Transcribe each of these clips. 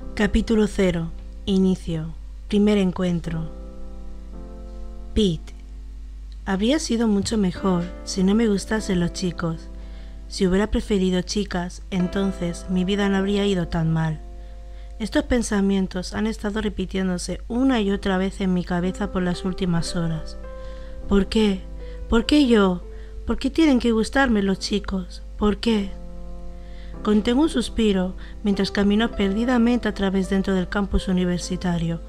Capítulo 0. Inicio. Primer encuentro. Pete. Habría sido mucho mejor si no me gustasen los chicos. Si hubiera preferido chicas, entonces mi vida no habría ido tan mal. Estos pensamientos han estado repitiéndose una y otra vez en mi cabeza por las últimas horas. ¿Por qué? ¿Por qué yo? ¿Por qué tienen que gustarme los chicos? ¿Por qué? Contengo un suspiro mientras camino perdidamente a través dentro del campus universitario.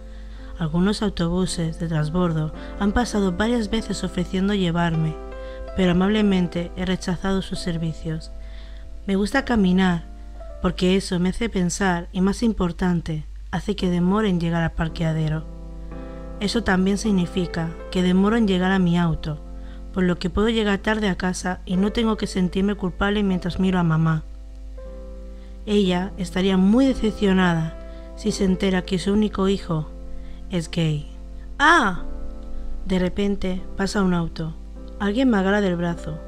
Algunos autobuses de transbordo han pasado varias veces ofreciendo llevarme, pero amablemente he rechazado sus servicios. Me gusta caminar, porque eso me hace pensar y más importante, hace que demore en llegar al parqueadero. Eso también significa que demoro en llegar a mi auto, por lo que puedo llegar tarde a casa y no tengo que sentirme culpable mientras miro a mamá. Ella estaría muy decepcionada si se entera que su único hijo es gay. ¡Ah! De repente pasa un auto. Alguien me agarra del brazo.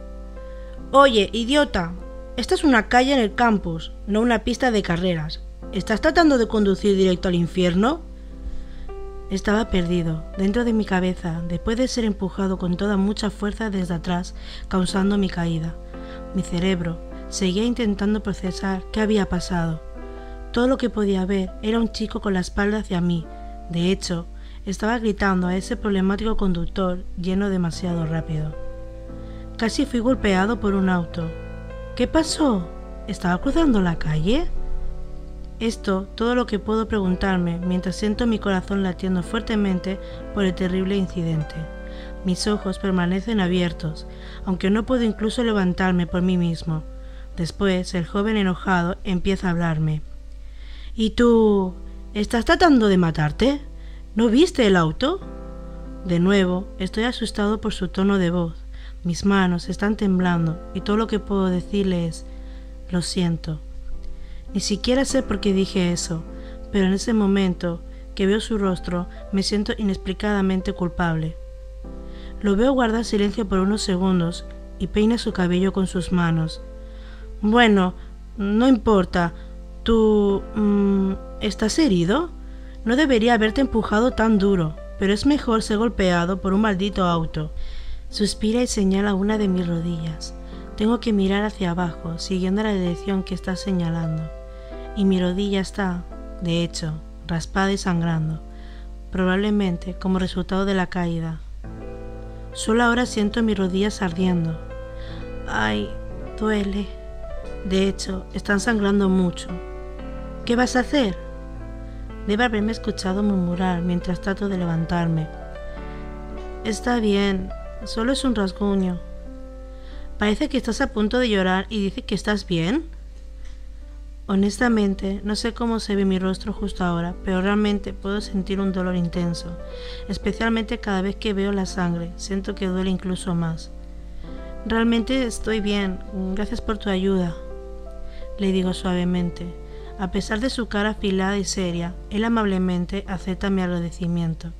Oye, idiota, esta es una calle en el campus, no una pista de carreras. ¿Estás tratando de conducir directo al infierno? Estaba perdido, dentro de mi cabeza, después de ser empujado con toda mucha fuerza desde atrás, causando mi caída. Mi cerebro seguía intentando procesar qué había pasado. Todo lo que podía ver era un chico con la espalda hacia mí. De hecho, estaba gritando a ese problemático conductor lleno demasiado rápido. Casi fui golpeado por un auto. ¿Qué pasó? ¿Estaba cruzando la calle? Esto, todo lo que puedo preguntarme mientras siento mi corazón latiendo fuertemente por el terrible incidente. Mis ojos permanecen abiertos, aunque no puedo incluso levantarme por mí mismo. Después, el joven enojado empieza a hablarme. ¿Y tú? ¿Estás tratando de matarte? ¿No viste el auto? De nuevo, estoy asustado por su tono de voz. Mis manos están temblando y todo lo que puedo decirle es, lo siento. Ni siquiera sé por qué dije eso, pero en ese momento que veo su rostro me siento inexplicadamente culpable. Lo veo guardar silencio por unos segundos y peina su cabello con sus manos. Bueno, no importa. ¿Tú... Mm, estás herido? No debería haberte empujado tan duro, pero es mejor ser golpeado por un maldito auto. Suspira y señala una de mis rodillas. Tengo que mirar hacia abajo, siguiendo la dirección que está señalando y mi rodilla está, de hecho, raspada y sangrando, probablemente como resultado de la caída. Solo ahora siento mis rodillas ardiendo. Ay, duele. De hecho, están sangrando mucho. ¿Qué vas a hacer? Debe haberme escuchado murmurar mientras trato de levantarme. Está bien, solo es un rasguño. Parece que estás a punto de llorar y dice que estás bien. Honestamente, no sé cómo se ve mi rostro justo ahora, pero realmente puedo sentir un dolor intenso, especialmente cada vez que veo la sangre, siento que duele incluso más. Realmente estoy bien, gracias por tu ayuda, le digo suavemente. A pesar de su cara afilada y seria, él amablemente acepta mi agradecimiento.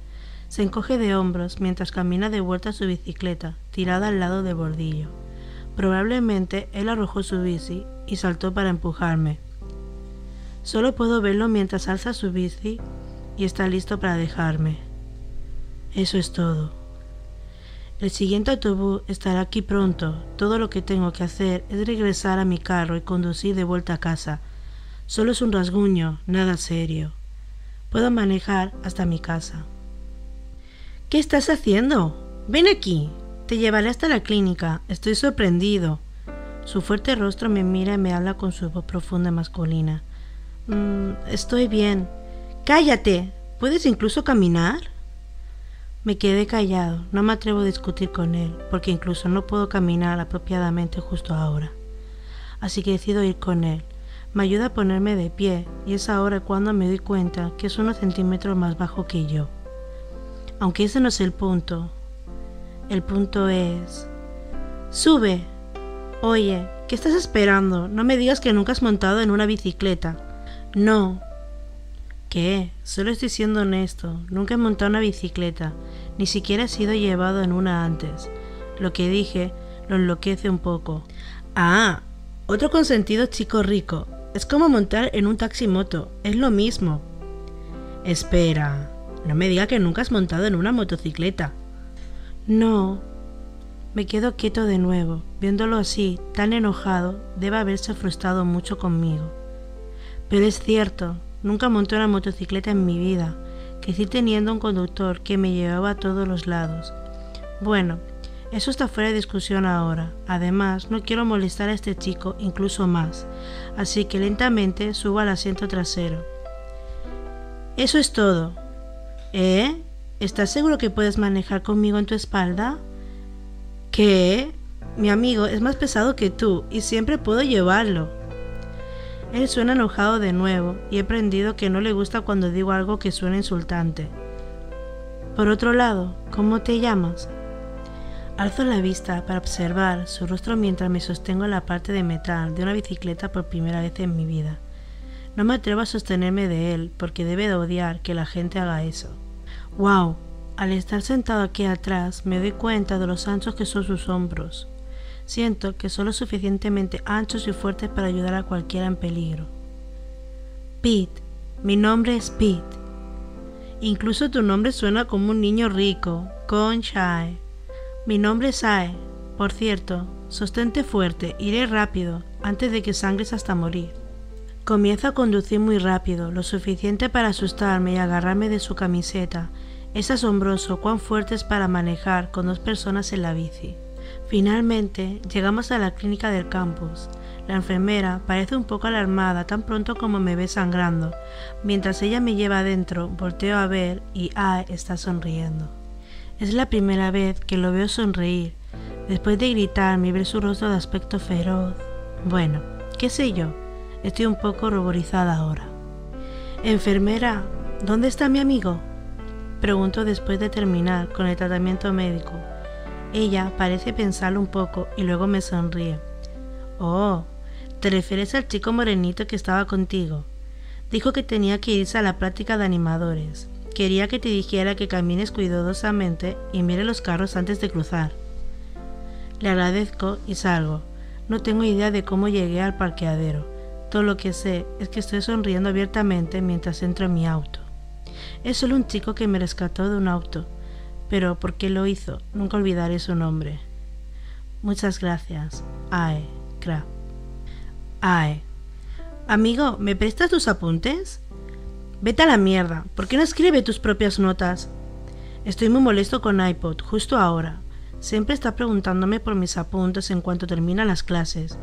Se encoge de hombros mientras camina de vuelta a su bicicleta, tirada al lado del bordillo. Probablemente él arrojó su bici y saltó para empujarme. Solo puedo verlo mientras alza su bici y está listo para dejarme. Eso es todo. El siguiente autobús estará aquí pronto. Todo lo que tengo que hacer es regresar a mi carro y conducir de vuelta a casa. Solo es un rasguño, nada serio. Puedo manejar hasta mi casa. ¿Qué estás haciendo? Ven aquí. Te llevaré hasta la clínica. Estoy sorprendido. Su fuerte rostro me mira y me habla con su voz profunda masculina. Mm, estoy bien. Cállate. ¿Puedes incluso caminar? Me quedé callado. No me atrevo a discutir con él, porque incluso no puedo caminar apropiadamente justo ahora. Así que decido ir con él. Me ayuda a ponerme de pie, y es ahora cuando me doy cuenta que es unos centímetros más bajo que yo. Aunque ese no es el punto. El punto es... Sube. Oye, ¿qué estás esperando? No me digas que nunca has montado en una bicicleta. No. ¿Qué? Solo estoy siendo honesto. Nunca he montado una bicicleta. Ni siquiera he sido llevado en una antes. Lo que dije lo enloquece un poco. Ah, otro consentido chico rico. Es como montar en un taxi moto, es lo mismo. Espera, no me diga que nunca has montado en una motocicleta. No. Me quedo quieto de nuevo, viéndolo así, tan enojado, debe haberse frustrado mucho conmigo. Pero es cierto, nunca monté una motocicleta en mi vida, que sí teniendo un conductor que me llevaba a todos los lados. Bueno, eso está fuera de discusión ahora. Además, no quiero molestar a este chico incluso más, así que lentamente subo al asiento trasero. Eso es todo. ¿Eh? ¿Estás seguro que puedes manejar conmigo en tu espalda? ¿Qué? Mi amigo es más pesado que tú y siempre puedo llevarlo. Él suena enojado de nuevo y he aprendido que no le gusta cuando digo algo que suena insultante. Por otro lado, ¿cómo te llamas? Alzo la vista para observar su rostro mientras me sostengo en la parte de metal de una bicicleta por primera vez en mi vida. No me atrevo a sostenerme de él porque debe de odiar que la gente haga eso. ¡Wow! Al estar sentado aquí atrás me doy cuenta de los anchos que son sus hombros. Siento que son lo suficientemente anchos y fuertes para ayudar a cualquiera en peligro. Pete, mi nombre es Pete. Incluso tu nombre suena como un niño rico, Conchai. Mi nombre es Ae. Por cierto, sostente fuerte, iré rápido, antes de que sangres hasta morir. Comienza a conducir muy rápido, lo suficiente para asustarme y agarrarme de su camiseta. Es asombroso cuán fuerte es para manejar con dos personas en la bici. Finalmente, llegamos a la clínica del campus. La enfermera parece un poco alarmada tan pronto como me ve sangrando. Mientras ella me lleva adentro, volteo a ver y Ae está sonriendo. Es la primera vez que lo veo sonreír. Después de gritarme y ver su rostro de aspecto feroz. Bueno, qué sé yo, Estoy un poco ruborizada ahora. Enfermera, ¿dónde está mi amigo? Pregunto después de terminar con el tratamiento médico. Ella parece pensarlo un poco y luego me sonríe. Oh, ¿te refieres al chico morenito que estaba contigo? Dijo que tenía que irse a la práctica de animadores. Quería que te dijera que camines cuidadosamente y mire los carros antes de cruzar. Le agradezco y salgo. No tengo idea de cómo llegué al parqueadero. Todo lo que sé es que estoy sonriendo abiertamente mientras entro en mi auto. Es solo un chico que me rescató de un auto, pero ¿por qué lo hizo? Nunca olvidaré su nombre. Muchas gracias. Ae, Kra. Ae. Amigo, ¿me prestas tus apuntes? Vete a la mierda. ¿Por qué no escribe tus propias notas? Estoy muy molesto con iPod, justo ahora. Siempre está preguntándome por mis apuntes en cuanto terminan las clases.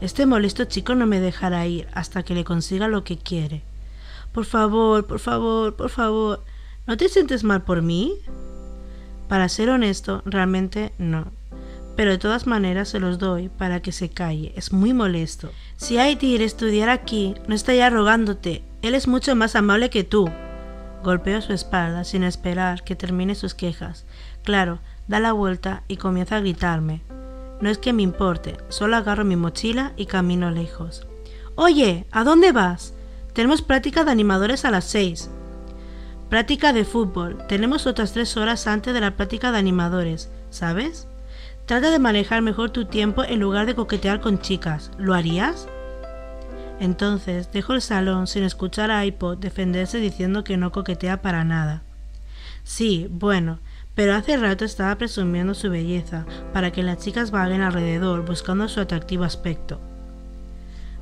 Este molesto chico no me dejará ir hasta que le consiga lo que quiere. Por favor, por favor, por favor, ¿no te sientes mal por mí? Para ser honesto, realmente no. Pero de todas maneras se los doy para que se calle. Es muy molesto. Si Aitir estudiar aquí, no estaría rogándote. Él es mucho más amable que tú. Golpeo su espalda sin esperar que termine sus quejas. Claro, da la vuelta y comienza a gritarme. No es que me importe, solo agarro mi mochila y camino lejos. Oye, ¿a dónde vas? Tenemos práctica de animadores a las seis. Práctica de fútbol. Tenemos otras tres horas antes de la práctica de animadores, ¿sabes? Trata de manejar mejor tu tiempo en lugar de coquetear con chicas. ¿Lo harías? Entonces dejo el salón sin escuchar a iPod defenderse diciendo que no coquetea para nada. Sí, bueno, pero hace rato estaba presumiendo su belleza para que las chicas vaguen alrededor buscando su atractivo aspecto.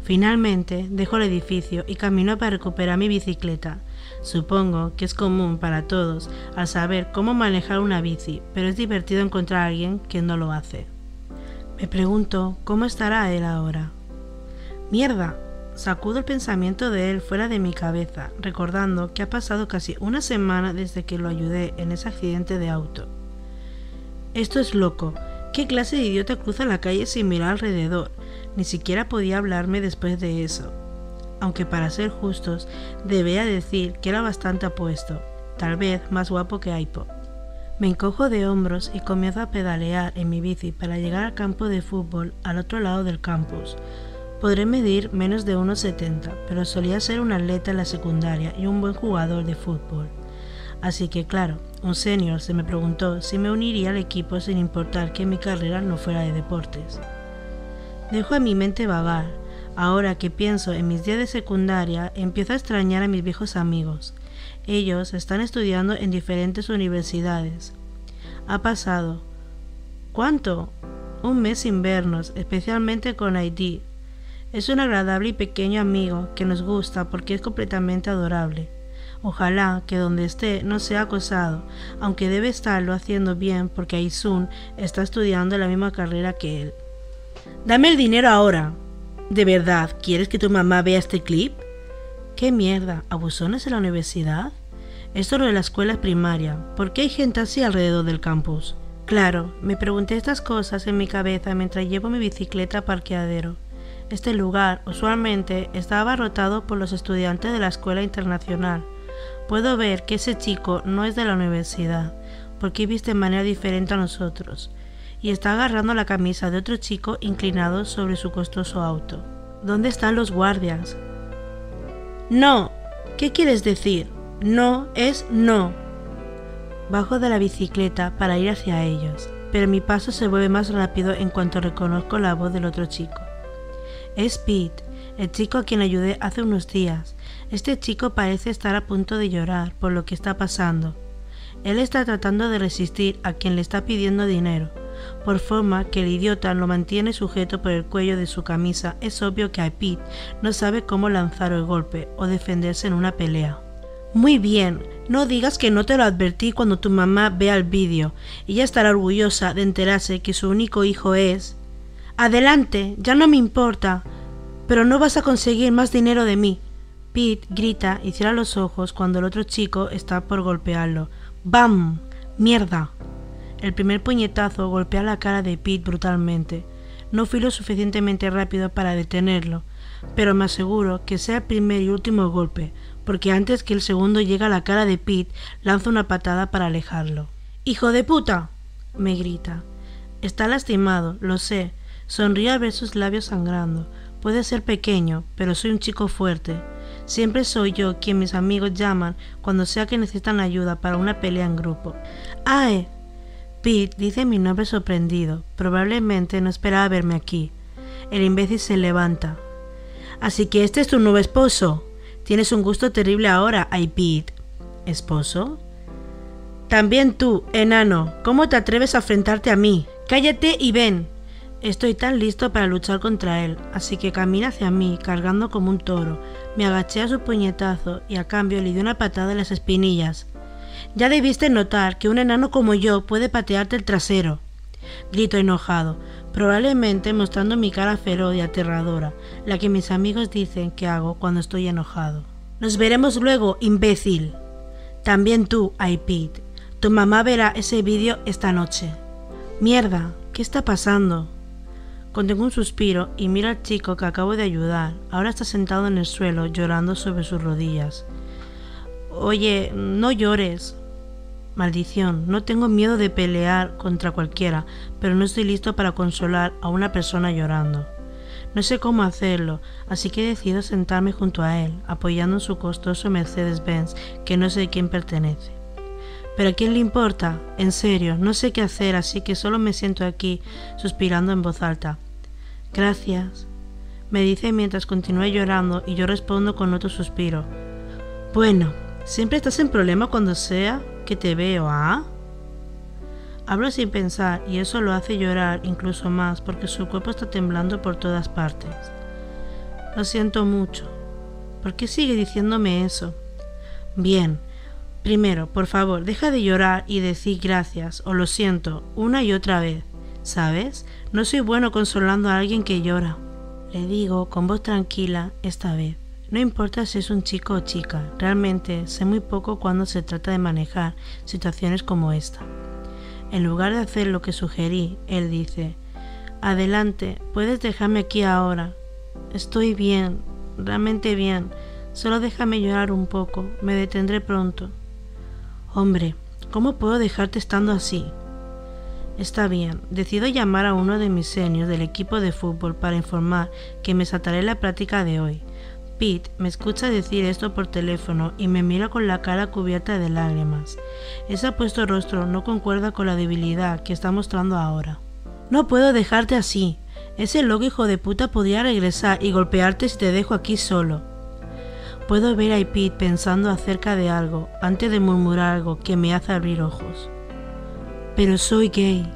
Finalmente dejo el edificio y camino para recuperar mi bicicleta. Supongo que es común para todos al saber cómo manejar una bici, pero es divertido encontrar a alguien que no lo hace. Me pregunto cómo estará él ahora. Mierda, Sacudo el pensamiento de él fuera de mi cabeza, recordando que ha pasado casi una semana desde que lo ayudé en ese accidente de auto. Esto es loco. ¿Qué clase de idiota cruza la calle sin mirar alrededor? Ni siquiera podía hablarme después de eso. Aunque para ser justos, debía decir que era bastante apuesto, tal vez más guapo que Aipo. Me encojo de hombros y comienzo a pedalear en mi bici para llegar al campo de fútbol al otro lado del campus, Podré medir menos de 1,70, pero solía ser un atleta en la secundaria y un buen jugador de fútbol. Así que claro, un senior se me preguntó si me uniría al equipo sin importar que mi carrera no fuera de deportes. Dejo a mi mente vagar, Ahora que pienso en mis días de secundaria, empiezo a extrañar a mis viejos amigos. Ellos están estudiando en diferentes universidades. Ha pasado. ¿Cuánto? Un mes sin vernos, especialmente con Haití. Es un agradable y pequeño amigo que nos gusta porque es completamente adorable. Ojalá que donde esté no sea acosado, aunque debe estarlo haciendo bien porque Aisun está estudiando la misma carrera que él. Dame el dinero ahora. ¿De verdad quieres que tu mamá vea este clip? ¿Qué mierda? ¿Abusones en la universidad? Esto es lo de la escuela primaria. ¿Por qué hay gente así alrededor del campus? Claro, me pregunté estas cosas en mi cabeza mientras llevo mi bicicleta a parqueadero. Este lugar usualmente está abarrotado por los estudiantes de la escuela internacional. Puedo ver que ese chico no es de la universidad, porque viste de manera diferente a nosotros, y está agarrando la camisa de otro chico inclinado sobre su costoso auto. ¿Dónde están los guardias? No. ¿Qué quieres decir? No es no. Bajo de la bicicleta para ir hacia ellos, pero mi paso se vuelve más rápido en cuanto reconozco la voz del otro chico. Es Pete, el chico a quien ayudé hace unos días. Este chico parece estar a punto de llorar por lo que está pasando. Él está tratando de resistir a quien le está pidiendo dinero, por forma que el idiota lo mantiene sujeto por el cuello de su camisa. Es obvio que a Pete no sabe cómo lanzar el golpe o defenderse en una pelea. Muy bien, no digas que no te lo advertí cuando tu mamá vea el vídeo. Ella estará orgullosa de enterarse que su único hijo es... Adelante, ya no me importa. Pero no vas a conseguir más dinero de mí. Pete grita y cierra los ojos cuando el otro chico está por golpearlo. ¡Bam! ¡Mierda! El primer puñetazo golpea la cara de Pete brutalmente. No fui lo suficientemente rápido para detenerlo, pero me aseguro que sea el primer y último golpe, porque antes que el segundo llegue a la cara de Pete, lanzo una patada para alejarlo. ¡Hijo de puta! me grita. Está lastimado, lo sé, Sonríe al ver sus labios sangrando. Puede ser pequeño, pero soy un chico fuerte. Siempre soy yo quien mis amigos llaman cuando sea que necesitan ayuda para una pelea en grupo. ¡Ae! Pete dice mi nombre sorprendido. Probablemente no esperaba verme aquí. El imbécil se levanta. Así que este es tu nuevo esposo. Tienes un gusto terrible ahora, ay Pete. ¿Esposo? También tú, enano. ¿Cómo te atreves a enfrentarte a mí? Cállate y ven. Estoy tan listo para luchar contra él, así que camina hacia mí, cargando como un toro. Me agaché a su puñetazo y a cambio le di una patada en las espinillas. Ya debiste notar que un enano como yo puede patearte el trasero. Grito enojado, probablemente mostrando mi cara feroz y aterradora, la que mis amigos dicen que hago cuando estoy enojado. Nos veremos luego, imbécil. También tú, iPete. Tu mamá verá ese vídeo esta noche. Mierda, ¿qué está pasando? Contengo un suspiro y miro al chico que acabo de ayudar. Ahora está sentado en el suelo llorando sobre sus rodillas. Oye, no llores. Maldición, no tengo miedo de pelear contra cualquiera, pero no estoy listo para consolar a una persona llorando. No sé cómo hacerlo, así que decido sentarme junto a él, apoyando su costoso Mercedes-Benz que no sé de quién pertenece. Pero a quién le importa? En serio, no sé qué hacer, así que solo me siento aquí, suspirando en voz alta. Gracias, me dice mientras continúa llorando y yo respondo con otro suspiro. Bueno, siempre estás en problema cuando sea que te veo, ¿ah? Hablo sin pensar y eso lo hace llorar incluso más porque su cuerpo está temblando por todas partes. Lo siento mucho. ¿Por qué sigue diciéndome eso? Bien. Primero, por favor, deja de llorar y decir gracias o lo siento una y otra vez. ¿Sabes? No soy bueno consolando a alguien que llora. Le digo con voz tranquila esta vez. No importa si es un chico o chica, realmente sé muy poco cuando se trata de manejar situaciones como esta. En lugar de hacer lo que sugerí, él dice, Adelante, puedes dejarme aquí ahora. Estoy bien, realmente bien. Solo déjame llorar un poco, me detendré pronto. Hombre, ¿cómo puedo dejarte estando así? Está bien, decido llamar a uno de mis seniors del equipo de fútbol para informar que me saltaré la práctica de hoy. Pete me escucha decir esto por teléfono y me mira con la cara cubierta de lágrimas. Ese apuesto rostro no concuerda con la debilidad que está mostrando ahora. No puedo dejarte así. Ese loco hijo de puta podría regresar y golpearte si te dejo aquí solo. Puedo ver a Pete pensando acerca de algo antes de murmurar algo que me hace abrir ojos. Pero soy gay.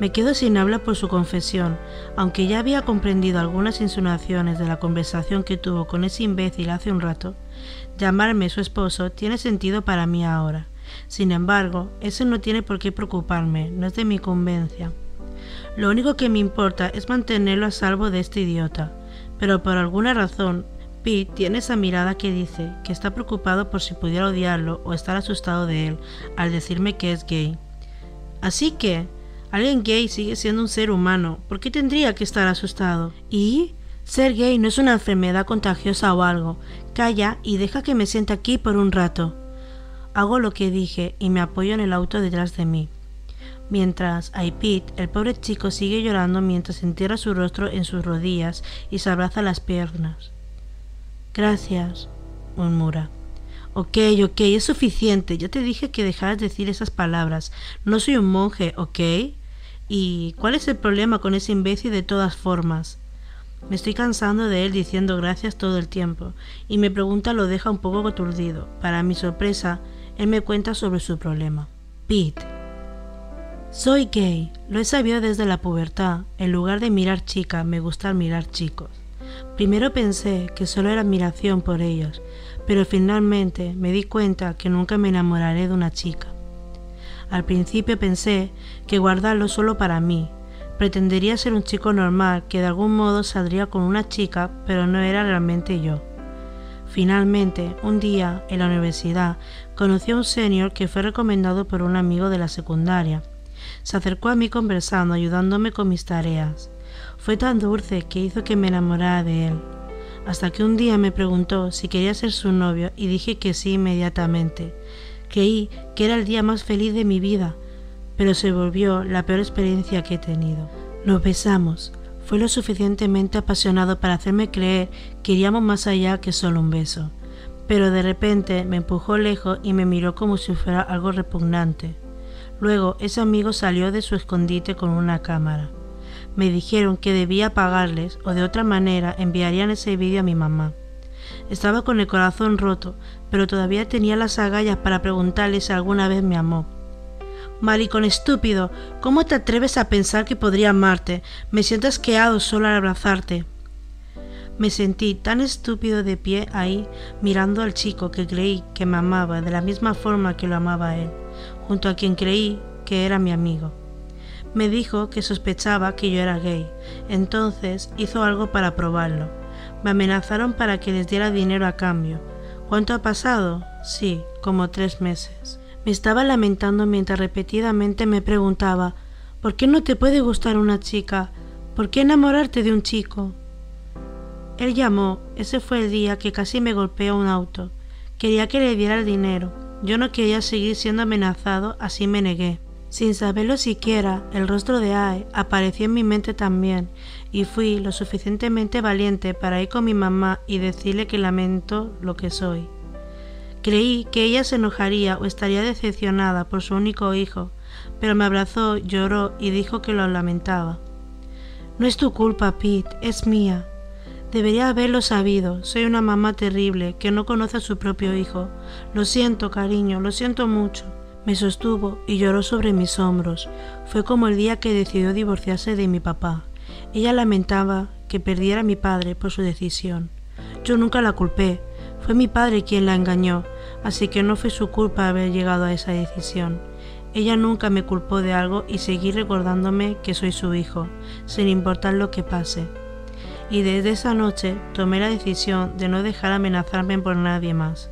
Me quedo sin habla por su confesión, aunque ya había comprendido algunas insinuaciones de la conversación que tuvo con ese imbécil hace un rato. Llamarme su esposo tiene sentido para mí ahora. Sin embargo, eso no tiene por qué preocuparme, no es de mi convencia. Lo único que me importa es mantenerlo a salvo de este idiota, pero por alguna razón, Pete tiene esa mirada que dice que está preocupado por si pudiera odiarlo o estar asustado de él al decirme que es gay. Así que, Alguien gay sigue siendo un ser humano. ¿Por qué tendría que estar asustado? ¿Y? Ser gay no es una enfermedad contagiosa o algo. Calla y deja que me siente aquí por un rato. Hago lo que dije y me apoyo en el auto detrás de mí. Mientras, a Pete, el pobre chico sigue llorando mientras entierra su rostro en sus rodillas y se abraza las piernas. Gracias, murmura. Ok, ok, es suficiente. Ya te dije que dejaras de decir esas palabras. No soy un monje, ¿ok? ¿Y cuál es el problema con ese imbécil de todas formas? Me estoy cansando de él diciendo gracias todo el tiempo, y mi pregunta lo deja un poco aturdido. Para mi sorpresa, él me cuenta sobre su problema. Pete. Soy gay, lo he sabido desde la pubertad. En lugar de mirar chicas, me gusta mirar chicos. Primero pensé que solo era admiración por ellos, pero finalmente me di cuenta que nunca me enamoraré de una chica. Al principio pensé que guardarlo solo para mí. Pretendería ser un chico normal que de algún modo saldría con una chica, pero no era realmente yo. Finalmente, un día, en la universidad, conocí a un senior que fue recomendado por un amigo de la secundaria. Se acercó a mí conversando, ayudándome con mis tareas. Fue tan dulce que hizo que me enamorara de él. Hasta que un día me preguntó si quería ser su novio y dije que sí inmediatamente. Creí que era el día más feliz de mi vida, pero se volvió la peor experiencia que he tenido. Nos besamos. Fue lo suficientemente apasionado para hacerme creer que iríamos más allá que solo un beso. Pero de repente me empujó lejos y me miró como si fuera algo repugnante. Luego ese amigo salió de su escondite con una cámara. Me dijeron que debía pagarles o de otra manera enviarían ese vídeo a mi mamá. Estaba con el corazón roto, pero todavía tenía las agallas para preguntarle si alguna vez me amó. Maricón estúpido, ¿cómo te atreves a pensar que podría amarte? Me siento asqueado solo al abrazarte. Me sentí tan estúpido de pie ahí, mirando al chico que creí que me amaba de la misma forma que lo amaba él, junto a quien creí que era mi amigo. Me dijo que sospechaba que yo era gay, entonces hizo algo para probarlo. Me amenazaron para que les diera dinero a cambio, ¿Cuánto ha pasado? Sí, como tres meses. Me estaba lamentando mientras repetidamente me preguntaba ¿Por qué no te puede gustar una chica? ¿Por qué enamorarte de un chico? Él llamó, ese fue el día que casi me golpeó un auto. Quería que le diera el dinero. Yo no quería seguir siendo amenazado, así me negué. Sin saberlo siquiera, el rostro de Ae apareció en mi mente también, y fui lo suficientemente valiente para ir con mi mamá y decirle que lamento lo que soy. Creí que ella se enojaría o estaría decepcionada por su único hijo, pero me abrazó, lloró y dijo que lo lamentaba. No es tu culpa, Pete, es mía. Debería haberlo sabido. Soy una mamá terrible que no conoce a su propio hijo. Lo siento, cariño, lo siento mucho. Me sostuvo y lloró sobre mis hombros. Fue como el día que decidió divorciarse de mi papá. Ella lamentaba que perdiera a mi padre por su decisión. Yo nunca la culpé, fue mi padre quien la engañó, así que no fue su culpa haber llegado a esa decisión. Ella nunca me culpó de algo y seguí recordándome que soy su hijo, sin importar lo que pase. Y desde esa noche tomé la decisión de no dejar amenazarme por nadie más.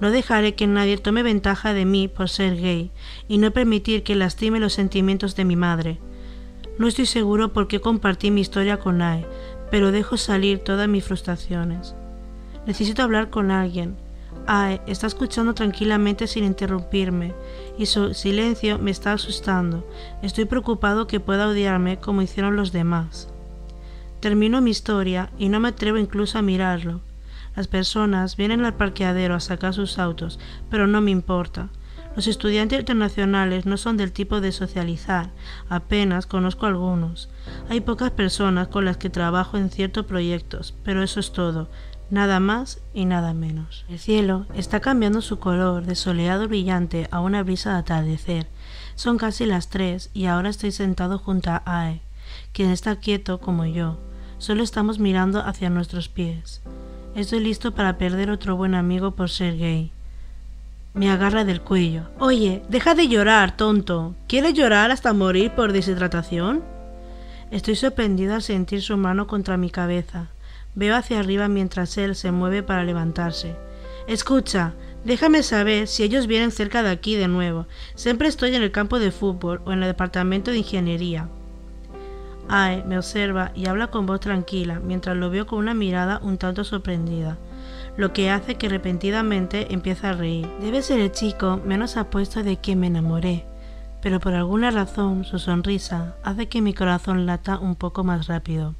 No dejaré que nadie tome ventaja de mí por ser gay y no permitir que lastime los sentimientos de mi madre. No estoy seguro por qué compartí mi historia con Ae, pero dejo salir todas mis frustraciones. Necesito hablar con alguien. Ae está escuchando tranquilamente sin interrumpirme, y su silencio me está asustando. Estoy preocupado que pueda odiarme como hicieron los demás. Termino mi historia y no me atrevo incluso a mirarlo. Las personas vienen al parqueadero a sacar sus autos, pero no me importa. Los estudiantes internacionales no son del tipo de socializar, apenas conozco algunos. Hay pocas personas con las que trabajo en ciertos proyectos, pero eso es todo, nada más y nada menos. El cielo está cambiando su color de soleado brillante a una brisa de atardecer. Son casi las tres y ahora estoy sentado junto a Ae, quien está quieto como yo. Solo estamos mirando hacia nuestros pies. Estoy listo para perder otro buen amigo por ser gay. Me agarra del cuello. Oye, deja de llorar, tonto. ¿Quieres llorar hasta morir por deshidratación? Estoy sorprendido al sentir su mano contra mi cabeza. Veo hacia arriba mientras él se mueve para levantarse. Escucha, déjame saber si ellos vienen cerca de aquí de nuevo. Siempre estoy en el campo de fútbol o en el departamento de ingeniería. Ae me observa y habla con voz tranquila mientras lo veo con una mirada un tanto sorprendida lo que hace que repentinamente empiece a reír. Debe ser el chico menos apuesto de quien me enamoré, pero por alguna razón su sonrisa hace que mi corazón lata un poco más rápido.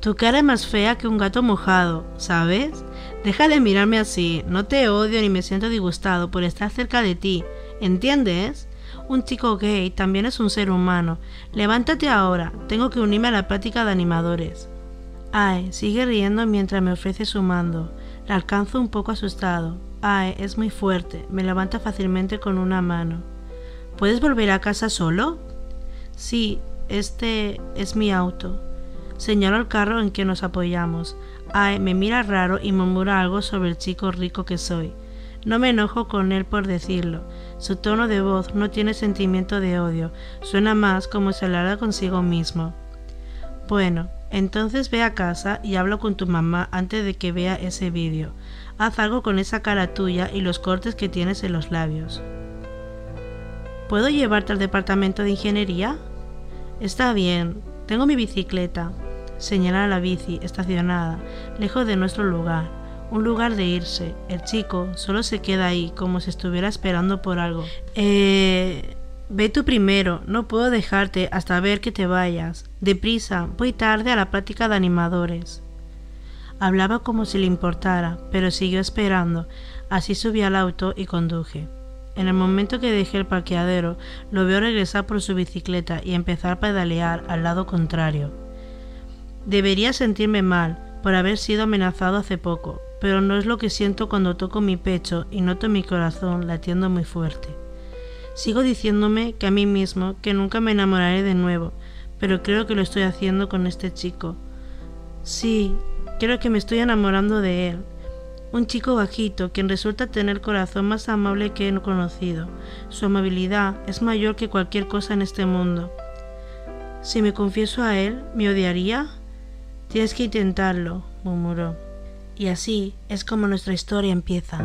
Tu cara es más fea que un gato mojado, ¿sabes? Deja de mirarme así, no te odio ni me siento disgustado por estar cerca de ti, ¿entiendes? Un chico gay también es un ser humano. Levántate ahora, tengo que unirme a la práctica de animadores. Ay, sigue riendo mientras me ofrece su mando. La alcanzo un poco asustado. Ay, es muy fuerte. Me levanta fácilmente con una mano. ¿Puedes volver a casa solo? Sí, este es mi auto. Señalo el carro en que nos apoyamos. Ay, me mira raro y murmura algo sobre el chico rico que soy. No me enojo con él por decirlo. Su tono de voz no tiene sentimiento de odio, suena más como si hablara consigo mismo. Bueno, entonces ve a casa y hablo con tu mamá antes de que vea ese vídeo. Haz algo con esa cara tuya y los cortes que tienes en los labios. ¿Puedo llevarte al departamento de ingeniería? Está bien, tengo mi bicicleta. Señala la bici estacionada, lejos de nuestro lugar. Un lugar de irse. El chico solo se queda ahí como si estuviera esperando por algo. Eh... Ve tú primero, no puedo dejarte hasta ver que te vayas. Deprisa, voy tarde a la práctica de animadores. Hablaba como si le importara, pero siguió esperando. Así subí al auto y conduje. En el momento que dejé el parqueadero, lo veo regresar por su bicicleta y empezar a pedalear al lado contrario. Debería sentirme mal por haber sido amenazado hace poco, pero no es lo que siento cuando toco mi pecho y noto mi corazón latiendo muy fuerte. Sigo diciéndome que a mí mismo que nunca me enamoraré de nuevo, pero creo que lo estoy haciendo con este chico. Sí, creo que me estoy enamorando de él. Un chico bajito, quien resulta tener el corazón más amable que he conocido. Su amabilidad es mayor que cualquier cosa en este mundo. Si me confieso a él, ¿me odiaría? Tienes que intentarlo, murmuró. Y así es como nuestra historia empieza.